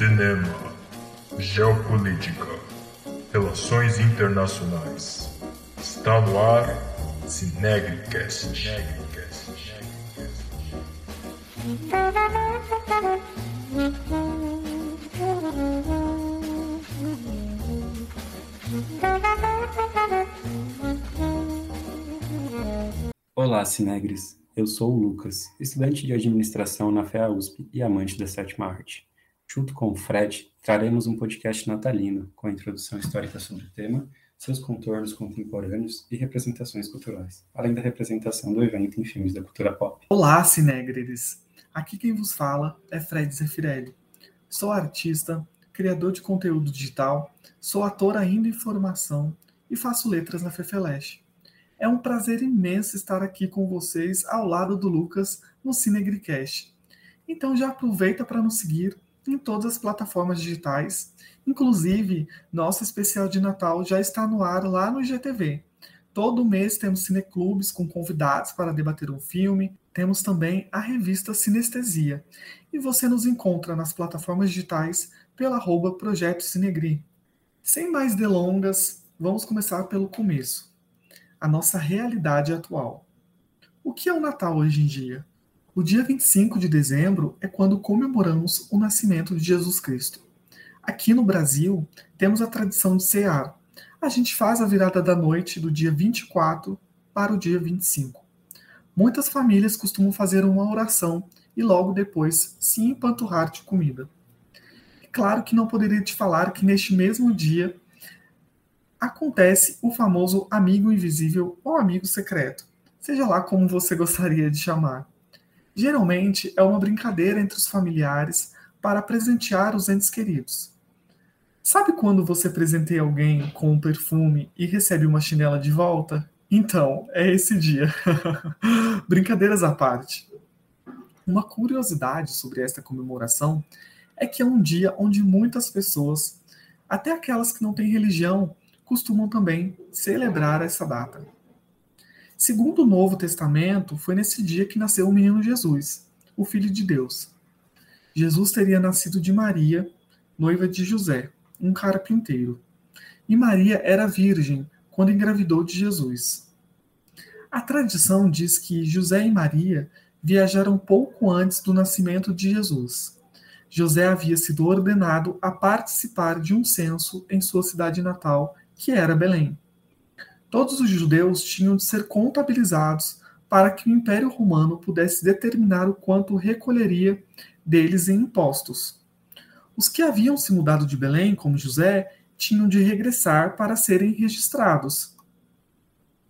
cinema, geopolítica, relações internacionais. Está no ar Cinegricast. Olá, Cinegres. Eu sou o Lucas, estudante de administração na FEA USP e amante da sétima arte. Junto com o Fred, traremos um podcast natalino com a introdução histórica sobre o tema, seus contornos contemporâneos e representações culturais, além da representação do evento em filmes da cultura pop. Olá, Cinegres! Aqui quem vos fala é Fred Zeffirelli. Sou artista, criador de conteúdo digital, sou ator ainda em formação e faço letras na Fefeleche. É um prazer imenso estar aqui com vocês ao lado do Lucas no Cinegricast. Então já aproveita para nos seguir em todas as plataformas digitais. Inclusive, nosso especial de Natal já está no ar lá no IGTV. Todo mês temos cineclubes com convidados para debater um filme. Temos também a revista Sinestesia. E você nos encontra nas plataformas digitais pela arroba Projeto Cinegri. Sem mais delongas, vamos começar pelo começo a nossa realidade atual. O que é o Natal hoje em dia? O dia 25 de dezembro é quando comemoramos o nascimento de Jesus Cristo. Aqui no Brasil, temos a tradição de cear. A gente faz a virada da noite do dia 24 para o dia 25. Muitas famílias costumam fazer uma oração e logo depois se empanturrar de comida. Claro que não poderia te falar que neste mesmo dia acontece o famoso amigo invisível ou amigo secreto, seja lá como você gostaria de chamar. Geralmente é uma brincadeira entre os familiares para presentear os entes queridos. Sabe quando você presenteia alguém com um perfume e recebe uma chinela de volta? Então, é esse dia. Brincadeiras à parte. Uma curiosidade sobre esta comemoração é que é um dia onde muitas pessoas, até aquelas que não têm religião, costumam também celebrar essa data. Segundo o Novo Testamento, foi nesse dia que nasceu o menino Jesus, o Filho de Deus. Jesus teria nascido de Maria, noiva de José, um carpinteiro. E Maria era virgem quando engravidou de Jesus. A tradição diz que José e Maria viajaram pouco antes do nascimento de Jesus. José havia sido ordenado a participar de um censo em sua cidade natal que era Belém. Todos os judeus tinham de ser contabilizados para que o Império Romano pudesse determinar o quanto recolheria deles em impostos. Os que haviam se mudado de Belém, como José, tinham de regressar para serem registrados.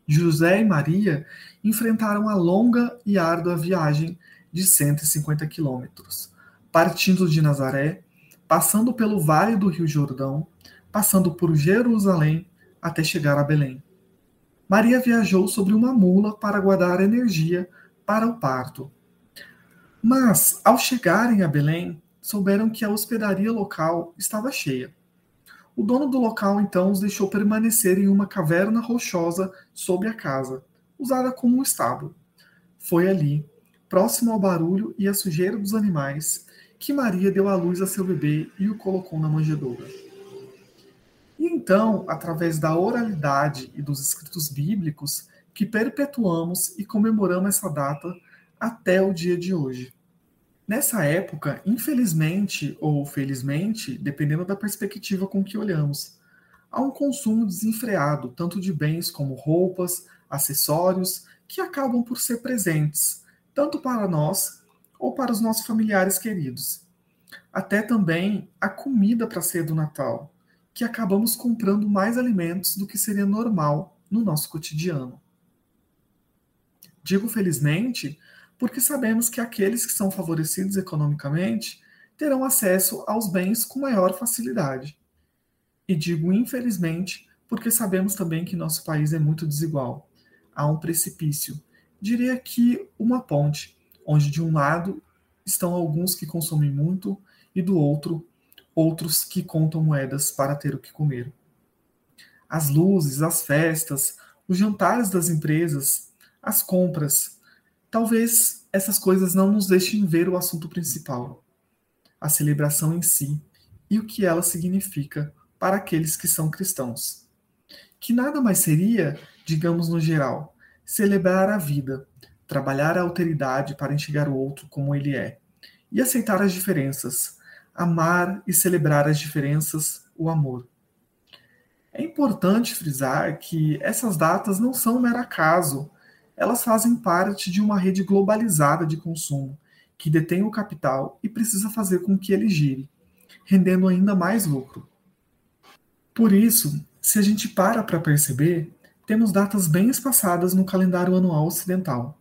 José e Maria enfrentaram a longa e árdua viagem de 150 quilômetros, partindo de Nazaré, passando pelo vale do Rio Jordão, passando por Jerusalém até chegar a Belém. Maria viajou sobre uma mula para guardar energia para o parto. Mas, ao chegarem a Belém, souberam que a hospedaria local estava cheia. O dono do local então os deixou permanecer em uma caverna rochosa sob a casa, usada como um estábulo. Foi ali, próximo ao barulho e à sujeira dos animais, que Maria deu à luz a seu bebê e o colocou na manjedoura. E então, através da oralidade e dos escritos bíblicos, que perpetuamos e comemoramos essa data até o dia de hoje. Nessa época, infelizmente ou felizmente, dependendo da perspectiva com que olhamos, há um consumo desenfreado, tanto de bens como roupas, acessórios, que acabam por ser presentes, tanto para nós ou para os nossos familiares queridos. Até também a comida para ser do Natal, que acabamos comprando mais alimentos do que seria normal no nosso cotidiano. Digo felizmente porque sabemos que aqueles que são favorecidos economicamente terão acesso aos bens com maior facilidade. E digo infelizmente porque sabemos também que nosso país é muito desigual. Há um precipício, diria que uma ponte, onde de um lado estão alguns que consomem muito e do outro outros que contam moedas para ter o que comer. As luzes, as festas, os jantares das empresas, as compras. Talvez essas coisas não nos deixem ver o assunto principal, a celebração em si e o que ela significa para aqueles que são cristãos. Que nada mais seria, digamos no geral, celebrar a vida, trabalhar a alteridade para enxergar o outro como ele é, e aceitar as diferenças, amar e celebrar as diferenças, o amor. É importante frisar que essas datas não são um mero acaso, elas fazem parte de uma rede globalizada de consumo, que detém o capital e precisa fazer com que ele gire, rendendo ainda mais lucro. Por isso, se a gente para para perceber, temos datas bem espaçadas no calendário anual ocidental.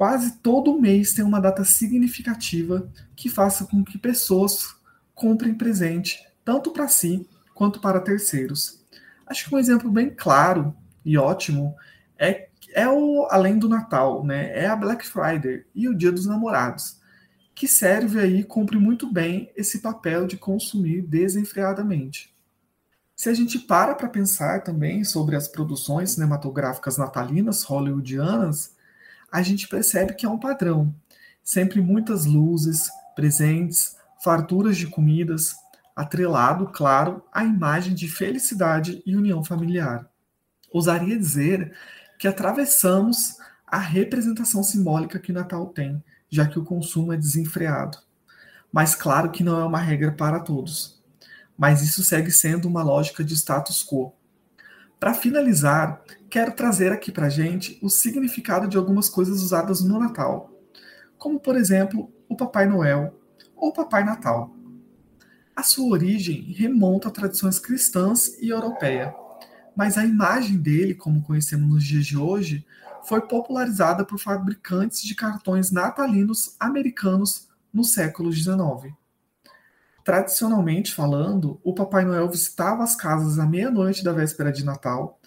Quase todo mês tem uma data significativa que faça com que pessoas comprem presente, tanto para si quanto para terceiros. Acho que um exemplo bem claro e ótimo é, é o além do Natal, né? É a Black Friday e o Dia dos Namorados, que serve aí cumpre muito bem esse papel de consumir desenfreadamente. Se a gente para para pensar também sobre as produções cinematográficas natalinas hollywoodianas, a gente percebe que é um padrão. Sempre muitas luzes, presentes, farturas de comidas, atrelado, claro, à imagem de felicidade e união familiar. Ousaria dizer que atravessamos a representação simbólica que o Natal tem, já que o consumo é desenfreado. Mas claro que não é uma regra para todos mas isso segue sendo uma lógica de status quo. Para finalizar, quero trazer aqui para gente o significado de algumas coisas usadas no Natal, como por exemplo o Papai Noel ou Papai Natal. A sua origem remonta a tradições cristãs e europeia, mas a imagem dele, como conhecemos nos dias de hoje, foi popularizada por fabricantes de cartões natalinos americanos no século XIX. Tradicionalmente falando, o Papai Noel visitava as casas à meia-noite da véspera de Natal,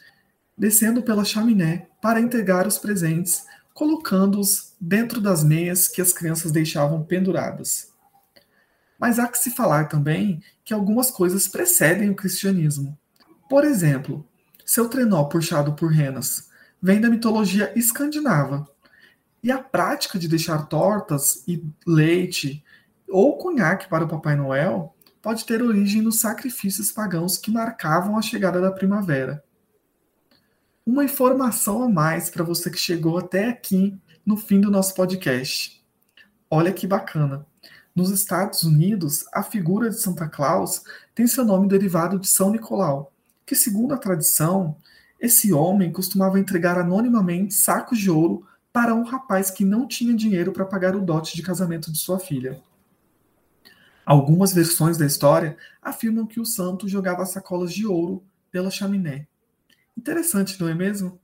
descendo pela chaminé para entregar os presentes, colocando-os dentro das meias que as crianças deixavam penduradas. Mas há que se falar também que algumas coisas precedem o cristianismo. Por exemplo, seu trenó puxado por renas vem da mitologia escandinava. E a prática de deixar tortas e leite ou conhaque para o Papai Noel pode ter origem nos sacrifícios pagãos que marcavam a chegada da primavera. Uma informação a mais para você que chegou até aqui no fim do nosso podcast. Olha que bacana. Nos Estados Unidos, a figura de Santa Claus tem seu nome derivado de São Nicolau, que, segundo a tradição, esse homem costumava entregar anonimamente sacos de ouro para um rapaz que não tinha dinheiro para pagar o dote de casamento de sua filha. Algumas versões da história afirmam que o santo jogava sacolas de ouro pela chaminé. Interessante, não é mesmo?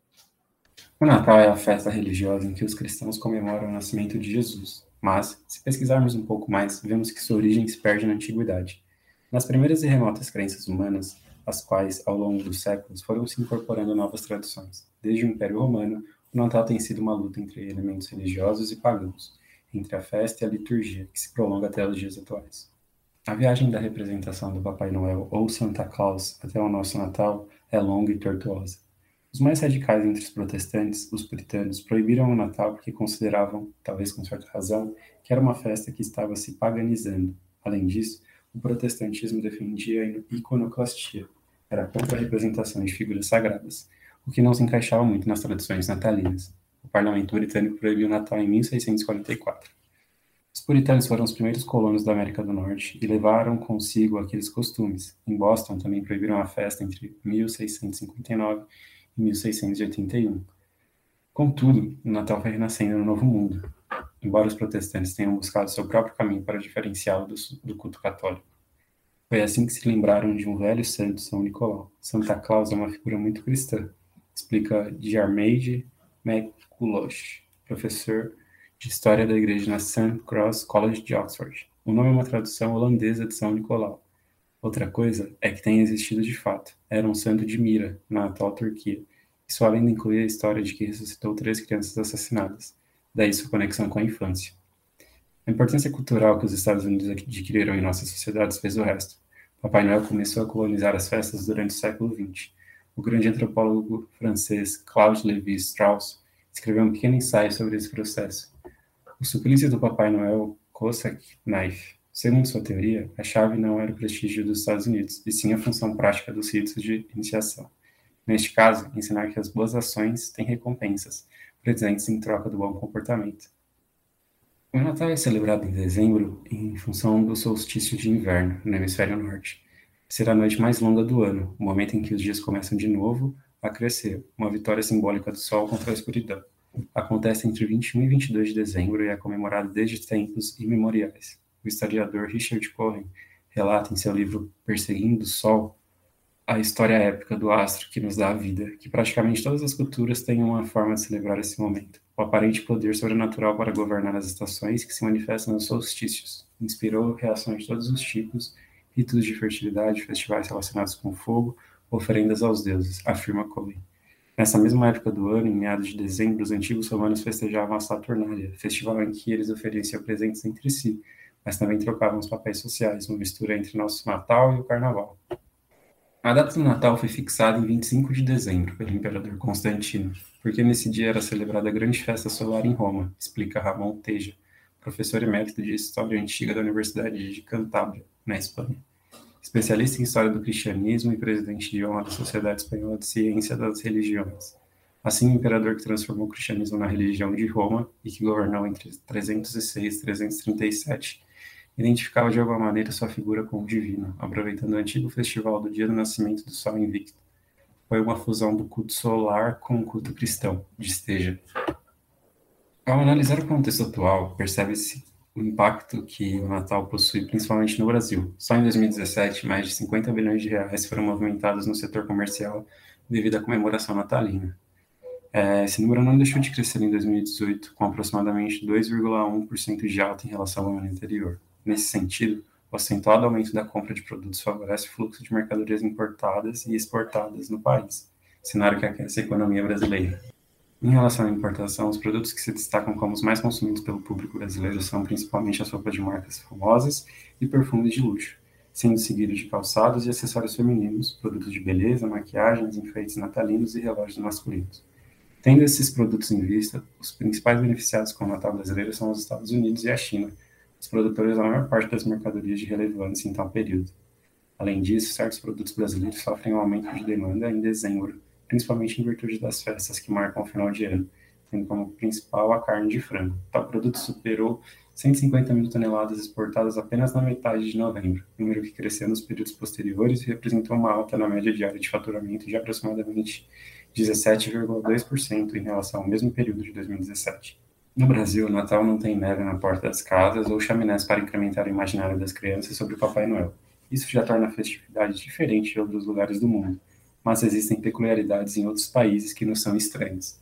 O Natal é a festa religiosa em que os cristãos comemoram o nascimento de Jesus. Mas, se pesquisarmos um pouco mais, vemos que sua origem se perde na antiguidade. Nas primeiras e remotas crenças humanas, as quais, ao longo dos séculos, foram se incorporando novas tradições. Desde o Império Romano, o Natal tem sido uma luta entre elementos religiosos e pagãos, entre a festa e a liturgia, que se prolonga até os dias atuais. A viagem da representação do Papai Noel ou Santa Claus até o nosso Natal é longa e tortuosa. Os mais radicais entre os protestantes, os puritanos, proibiram o Natal porque consideravam, talvez com certa razão, que era uma festa que estava se paganizando. Além disso, o protestantismo defendia a iconoclastia, era a representação de figuras sagradas, o que não se encaixava muito nas tradições natalinas. O parlamento britânico proibiu o Natal em 1644. Os puritanos foram os primeiros colonos da América do Norte e levaram consigo aqueles costumes. Em Boston também proibiram a festa entre 1659 e 1681. Contudo, o Natal foi renascendo no Novo Mundo, embora os protestantes tenham buscado seu próprio caminho para diferenciá-lo do, do culto católico. Foi assim que se lembraram de um velho santo, São Nicolau. Santa Claus é uma figura muito cristã, explica Diarmaid McCulloch, professor de História da Igreja na St. Cross College de Oxford. O nome é uma tradução holandesa de São Nicolau. Outra coisa é que tem existido de fato. Era um santo de Mira, na atual Turquia. Isso além de incluir a história de que ressuscitou três crianças assassinadas. Daí sua conexão com a infância. A importância cultural que os Estados Unidos adquiriram em nossas sociedades fez o resto. Papai Noel começou a colonizar as festas durante o século XX. O grande antropólogo francês Claude Lévi-Strauss escreveu um pequeno ensaio sobre esse processo. O suplício do Papai Noel, Cossack Knife, Segundo sua teoria, a chave não era o prestígio dos Estados Unidos, e sim a função prática dos ritos de iniciação. Neste caso, ensinar que as boas ações têm recompensas, presentes em troca do bom comportamento. O Natal é celebrado em dezembro em função do solstício de inverno, no hemisfério norte. Será a noite mais longa do ano, o momento em que os dias começam de novo a crescer, uma vitória simbólica do sol contra a escuridão. Acontece entre 21 e 22 de dezembro e é comemorado desde tempos imemoriais o historiador Richard Cohen relata em seu livro Perseguindo o Sol a história épica do astro que nos dá a vida, que praticamente todas as culturas têm uma forma de celebrar esse momento. O aparente poder sobrenatural para governar as estações que se manifesta nos solstícios inspirou reações de todos os tipos, ritos de fertilidade, festivais relacionados com fogo, oferendas aos deuses, afirma Cohen. Nessa mesma época do ano, em meados de dezembro, os antigos romanos festejavam a Saturnália, festival em que eles ofereciam presentes entre si, mas também trocavam os papéis sociais, uma mistura entre nosso Natal e o Carnaval. A data do Natal foi fixada em 25 de dezembro pelo imperador Constantino, porque nesse dia era celebrada a grande festa solar em Roma, explica Ramon Teja, professor emérito de História Antiga da Universidade de Cantábria, na Espanha. Especialista em História do Cristianismo e presidente de honra da Sociedade Espanhola de Ciência das Religiões. Assim, o imperador que transformou o cristianismo na religião de Roma e que governou entre 306 e 337 identificava de alguma maneira sua figura como divina, aproveitando o antigo festival do dia do nascimento do Sol Invicto. Foi uma fusão do culto solar com o culto cristão, de Esteja. Ao analisar o contexto atual, percebe-se o impacto que o Natal possui, principalmente no Brasil. Só em 2017, mais de 50 bilhões de reais foram movimentados no setor comercial devido à comemoração natalina. É, esse número não deixou de crescer em 2018, com aproximadamente 2,1% de alta em relação ao ano anterior. Nesse sentido, o acentuado aumento da compra de produtos favorece o fluxo de mercadorias importadas e exportadas no país, cenário que aquece a economia brasileira. Em relação à importação, os produtos que se destacam como os mais consumidos pelo público brasileiro são principalmente as roupas de marcas famosas e perfumes de luxo, sendo seguidos de calçados e acessórios femininos, produtos de beleza, maquiagens, enfeites natalinos e relógios masculinos. Tendo esses produtos em vista, os principais beneficiados com o Natal brasileiro são os Estados Unidos e a China, os produtores da maior parte das mercadorias de relevância em tal período. Além disso, certos produtos brasileiros sofrem um aumento de demanda em dezembro, principalmente em virtude das festas que marcam o final de ano, tendo como principal a carne de frango. Tal produto superou 150 mil toneladas exportadas apenas na metade de novembro, número que cresceu nos períodos posteriores e representou uma alta na média diária de faturamento de aproximadamente 17,2% em relação ao mesmo período de 2017. No Brasil, o Natal não tem neve na porta das casas ou chaminés para incrementar o imaginário das crianças sobre o Papai Noel. Isso já torna a festividade diferente de outros lugares do mundo, mas existem peculiaridades em outros países que nos são estranhas.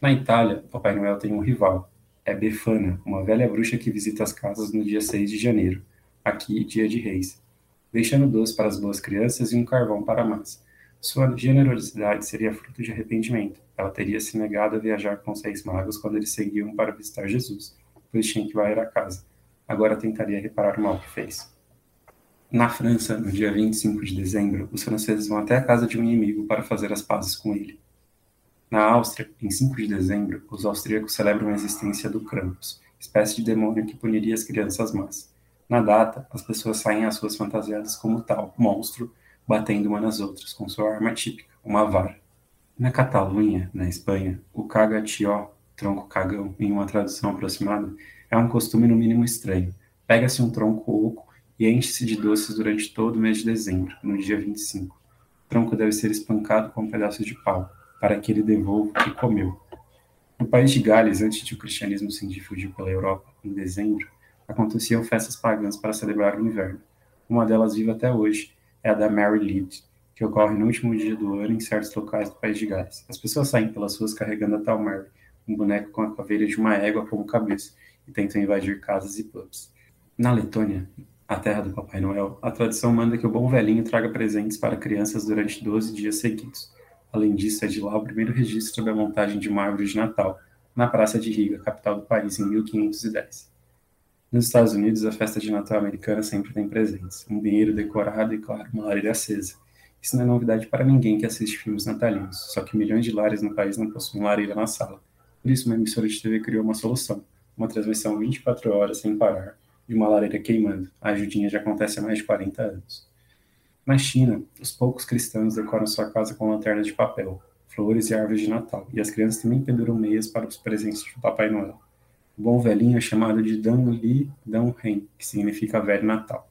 Na Itália, Papai Noel tem um rival. É Befana, uma velha bruxa que visita as casas no dia 6 de janeiro, aqui, dia de reis, deixando doce para as boas crianças e um carvão para a massa. Sua generosidade seria fruto de arrependimento. Ela teria se negado a viajar com os reis magos quando eles seguiam para visitar Jesus, pois tinha que varrer a casa. Agora tentaria reparar o mal que fez. Na França, no dia 25 de dezembro, os franceses vão até a casa de um inimigo para fazer as pazes com ele. Na Áustria, em 5 de dezembro, os austríacos celebram a existência do Krampus, espécie de demônio que puniria as crianças más. Na data, as pessoas saem às ruas fantasiadas como tal monstro batendo uma nas outras com sua arma típica, uma vara. Na Catalunha, na Espanha, o cagatió, tronco cagão, em uma tradução aproximada, é um costume no mínimo estranho. Pega-se um tronco oco e enche-se de doces durante todo o mês de dezembro, no dia 25. O tronco deve ser espancado com um pedaço de pau, para que ele devolva o que comeu. No país de Gales, antes de o cristianismo se difundir pela Europa, em dezembro, aconteciam festas pagãs para celebrar o inverno. Uma delas vive até hoje, é a da Mary Lead, que ocorre no último dia do ano em certos locais do país de Gales. As pessoas saem pelas ruas carregando a tal Mary, um boneco com a caveira de uma égua como cabeça, e tentam invadir casas e pubs. Na Letônia, a terra do Papai Noel, a tradição manda que o bom velhinho traga presentes para crianças durante 12 dias seguidos. Além disso, é de lá o primeiro registro sobre a montagem de uma árvore de Natal, na Praça de Riga, capital do país, em 1510. Nos Estados Unidos, a festa de Natal americana sempre tem presentes. Um banheiro decorado e, claro, uma lareira acesa. Isso não é novidade para ninguém que assiste filmes natalinos, só que milhões de lares no país não possuem lareira na sala. Por isso, uma emissora de TV criou uma solução, uma transmissão 24 horas sem parar, e uma lareira queimando. A ajudinha já acontece há mais de 40 anos. Na China, os poucos cristãos decoram sua casa com lanternas de papel, flores e árvores de Natal, e as crianças também penduram meias para os presentes do Papai Noel. O bom velhinho é chamado de Dan Li Dan Hen, que significa velho Natal.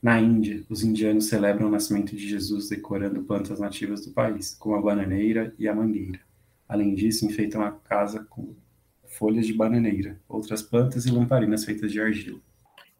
Na Índia, os indianos celebram o nascimento de Jesus decorando plantas nativas do país, como a bananeira e a mangueira. Além disso, enfeitam a casa com folhas de bananeira, outras plantas e lamparinas feitas de argila.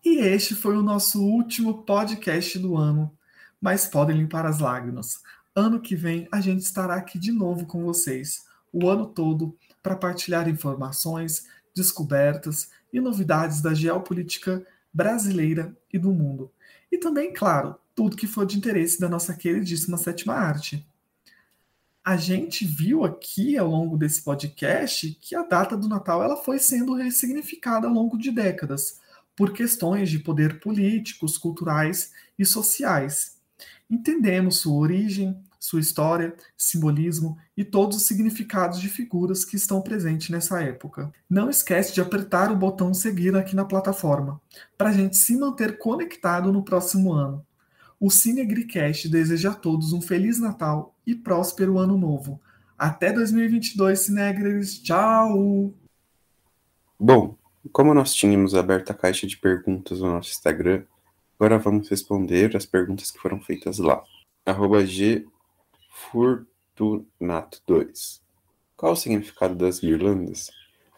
E este foi o nosso último podcast do ano, mas podem limpar as lágrimas. Ano que vem a gente estará aqui de novo com vocês, o ano todo, para partilhar informações, descobertas e novidades da geopolítica brasileira e do mundo. E também, claro, tudo que for de interesse da nossa queridíssima sétima arte a gente viu aqui ao longo desse podcast que a data do Natal ela foi sendo ressignificada ao longo de décadas por questões de poder políticos, culturais e sociais. Entendemos sua origem, sua história, simbolismo e todos os significados de figuras que estão presentes nessa época. Não esquece de apertar o botão seguir aqui na plataforma, para a gente se manter conectado no próximo ano. O Cinegricast deseja a todos um Feliz Natal e próspero Ano Novo. Até 2022, Cinegres. Tchau! Bom, como nós tínhamos aberto a caixa de perguntas no nosso Instagram, agora vamos responder as perguntas que foram feitas lá. Arroba gfurtunato2 Qual o significado das guirlandas?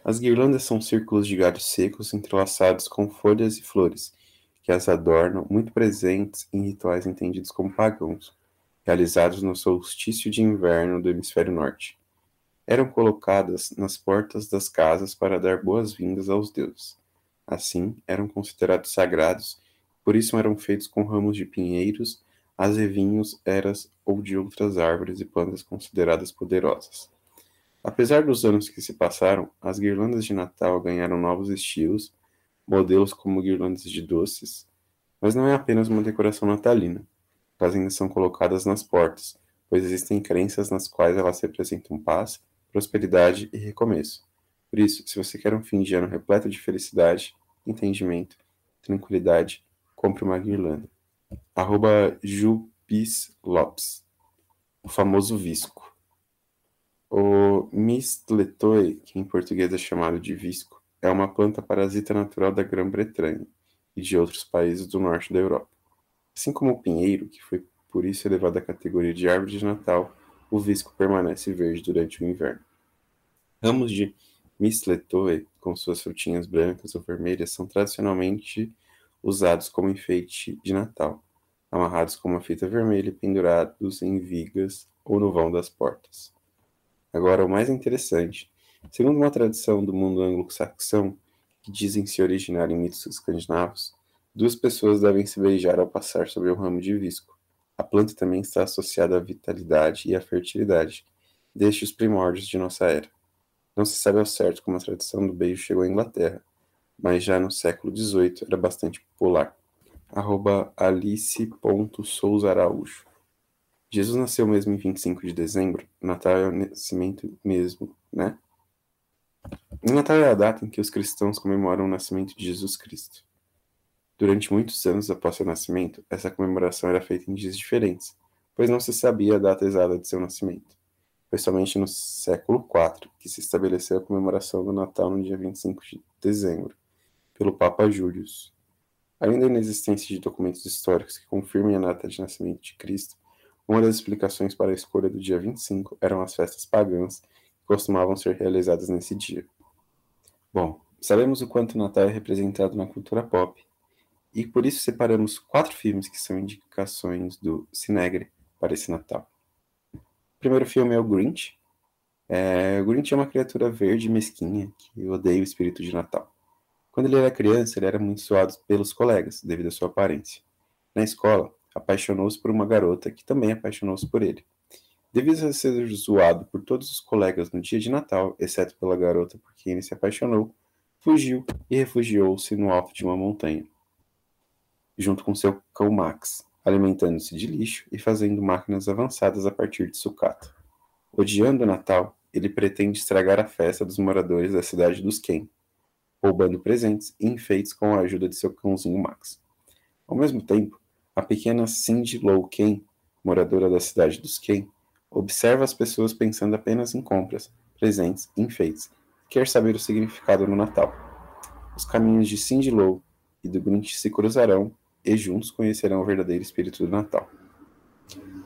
As guirlandas são círculos de galhos secos entrelaçados com folhas e flores, que as adornam, muito presentes em rituais entendidos como pagãos, realizados no solstício de inverno do hemisfério norte. Eram colocadas nas portas das casas para dar boas-vindas aos deuses. Assim, eram considerados sagrados, por isso eram feitos com ramos de pinheiros, azevinhos, eras ou de outras árvores e plantas consideradas poderosas. Apesar dos anos que se passaram, as guirlandas de Natal ganharam novos estilos, modelos como guirlandas de doces, mas não é apenas uma decoração natalina. Elas ainda são colocadas nas portas, pois existem crenças nas quais elas representam paz, prosperidade e recomeço. Por isso, se você quer um fim de ano repleto de felicidade, entendimento, tranquilidade, compre uma guirlanda. Arroba Jupis Lopes. O famoso visco. O mistletoe, que em português é chamado de visco, é uma planta parasita natural da Grã-Bretanha e de outros países do norte da Europa. Assim como o pinheiro, que foi por isso elevado à categoria de árvore de Natal, o visco permanece verde durante o inverno. Ramos de mistletoe, com suas frutinhas brancas ou vermelhas, são tradicionalmente usados como enfeite de Natal, amarrados com uma fita vermelha e pendurados em vigas ou no vão das portas. Agora, o mais interessante Segundo uma tradição do mundo anglo-saxão, que dizem se originar em mitos escandinavos, duas pessoas devem se beijar ao passar sobre um ramo de visco. A planta também está associada à vitalidade e à fertilidade, desde os primórdios de nossa era. Não se sabe ao certo como a tradição do beijo chegou à Inglaterra, mas já no século XVIII era bastante popular. Arroba alice.souzaraújo Jesus nasceu mesmo em 25 de dezembro, Natal é o nascimento mesmo, né? O Natal é a data em que os cristãos comemoram o nascimento de Jesus Cristo. Durante muitos anos após seu nascimento, essa comemoração era feita em dias diferentes, pois não se sabia a data exata de seu nascimento. Foi somente no século IV que se estabeleceu a comemoração do Natal no dia 25 de dezembro, pelo Papa Július. Além da inexistência de documentos históricos que confirmem a data de nascimento de Cristo, uma das explicações para a escolha do dia 25 eram as festas pagãs que costumavam ser realizadas nesse dia. Bom, sabemos o quanto o Natal é representado na cultura pop, e por isso separamos quatro filmes que são indicações do Cinegre para esse Natal. O primeiro filme é o Grinch. É, o Grinch é uma criatura verde mesquinha que odeia o espírito de Natal. Quando ele era criança, ele era muito zoado pelos colegas, devido à sua aparência. Na escola, apaixonou-se por uma garota que também apaixonou-se por ele. Devido a ser zoado por todos os colegas no dia de Natal, exceto pela garota por quem ele se apaixonou, fugiu e refugiou-se no alto de uma montanha, junto com seu cão Max, alimentando-se de lixo e fazendo máquinas avançadas a partir de sucata. Odiando o Natal, ele pretende estragar a festa dos moradores da cidade dos Ken. roubando presentes e enfeites com a ajuda de seu cãozinho Max. Ao mesmo tempo, a pequena Cindy Lou Kane, moradora da cidade dos Kane, observa as pessoas pensando apenas em compras, presentes e enfeites, quer saber o significado no Natal. Os caminhos de Cindy Lou e do Grinch se cruzarão e juntos conhecerão o verdadeiro espírito do Natal.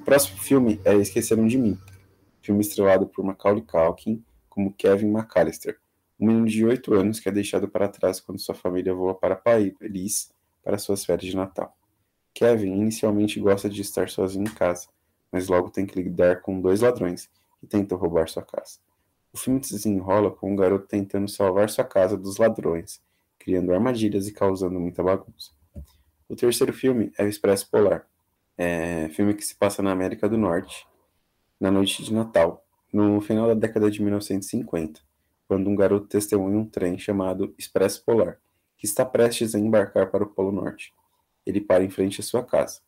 O próximo filme é Esqueceram de Mim, filme estrelado por Macaulay Culkin como Kevin McAllister, um menino de 8 anos que é deixado para trás quando sua família voa para Paris para suas férias de Natal. Kevin inicialmente gosta de estar sozinho em casa, mas logo tem que lidar com dois ladrões que tentam roubar sua casa. O filme se desenrola com um garoto tentando salvar sua casa dos ladrões, criando armadilhas e causando muita bagunça. O terceiro filme é O Expresso Polar, é filme que se passa na América do Norte, na noite de Natal, no final da década de 1950 quando um garoto testemunha um trem chamado Expresso Polar, que está prestes a embarcar para o Polo Norte. Ele para em frente à sua casa.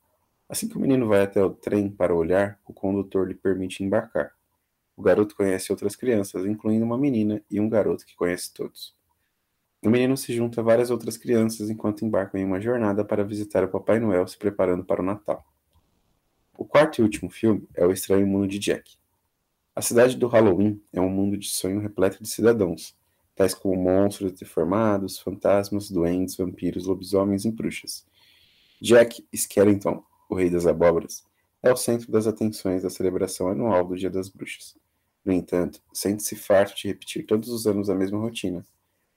Assim que o menino vai até o trem para olhar, o condutor lhe permite embarcar. O garoto conhece outras crianças, incluindo uma menina e um garoto que conhece todos. O menino se junta a várias outras crianças enquanto embarcam em uma jornada para visitar o Papai Noel se preparando para o Natal. O quarto e último filme é O Estranho Mundo de Jack. A cidade do Halloween é um mundo de sonho repleto de cidadãos, tais como monstros deformados, fantasmas, duendes, vampiros, lobisomens e bruxas. Jack Skellington, o rei das abóboras, é o centro das atenções da celebração anual do Dia das Bruxas. No entanto, sente-se farto de repetir todos os anos a mesma rotina.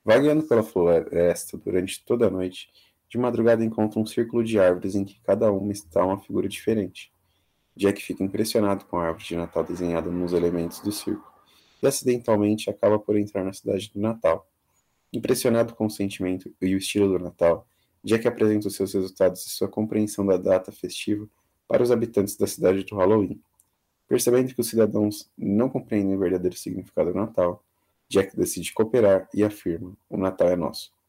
Vagueando pela floresta durante toda a noite, de madrugada encontra um círculo de árvores em que cada uma está uma figura diferente. Jack fica impressionado com a árvore de Natal desenhada nos elementos do circo e acidentalmente acaba por entrar na cidade do Natal. Impressionado com o sentimento e o estilo do Natal, Jack apresenta os seus resultados e sua compreensão da data festiva para os habitantes da cidade do Halloween. Percebendo que os cidadãos não compreendem o verdadeiro significado do Natal, Jack decide cooperar e afirma: O Natal é nosso.